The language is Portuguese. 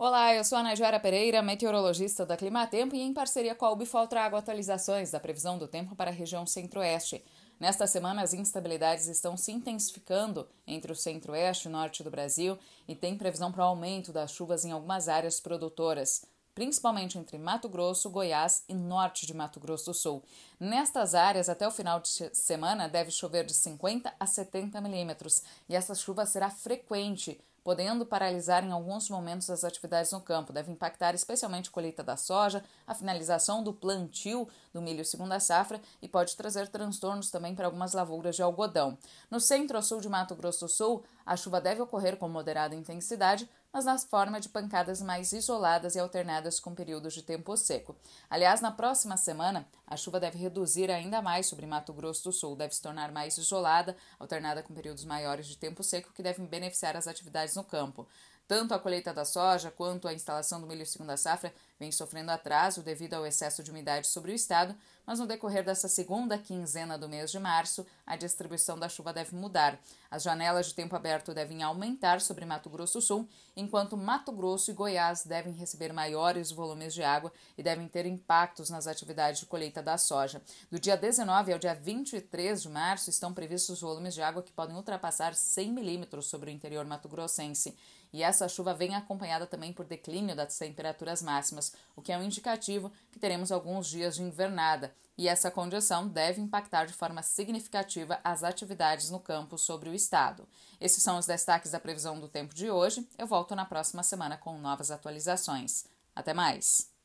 Olá, eu sou a Najara Pereira, meteorologista da Climatempo e em parceria com a Ubifol trago atualizações da previsão do tempo para a região centro-oeste. Nesta semana, as instabilidades estão se intensificando entre o centro-oeste e norte do Brasil e tem previsão para o aumento das chuvas em algumas áreas produtoras principalmente entre Mato Grosso, Goiás e norte de Mato Grosso do Sul. Nestas áreas, até o final de semana, deve chover de 50 a 70 milímetros e essa chuva será frequente, podendo paralisar em alguns momentos as atividades no campo. Deve impactar especialmente a colheita da soja, a finalização do plantio do milho segunda safra e pode trazer transtornos também para algumas lavouras de algodão. No centro-sul de Mato Grosso do Sul, a chuva deve ocorrer com moderada intensidade, mas na forma de pancadas mais isoladas e alternadas com períodos de tempo seco. Aliás, na próxima semana, a chuva deve reduzir ainda mais sobre Mato Grosso do Sul, deve se tornar mais isolada, alternada com períodos maiores de tempo seco que devem beneficiar as atividades no campo. Tanto a colheita da soja quanto a instalação do milho segunda safra vem sofrendo atraso devido ao excesso de umidade sobre o estado, mas no decorrer dessa segunda quinzena do mês de março, a distribuição da chuva deve mudar. As janelas de tempo aberto devem aumentar sobre Mato Grosso Sul, enquanto Mato Grosso e Goiás devem receber maiores volumes de água e devem ter impactos nas atividades de colheita da soja. Do dia 19 ao dia 23 de março estão previstos volumes de água que podem ultrapassar 100 milímetros sobre o interior mato-grossense. E essa chuva vem acompanhada também por declínio das temperaturas máximas, o que é um indicativo que teremos alguns dias de invernada, e essa condição deve impactar de forma significativa as atividades no campo sobre o estado. Esses são os destaques da previsão do tempo de hoje. Eu volto na próxima semana com novas atualizações. Até mais!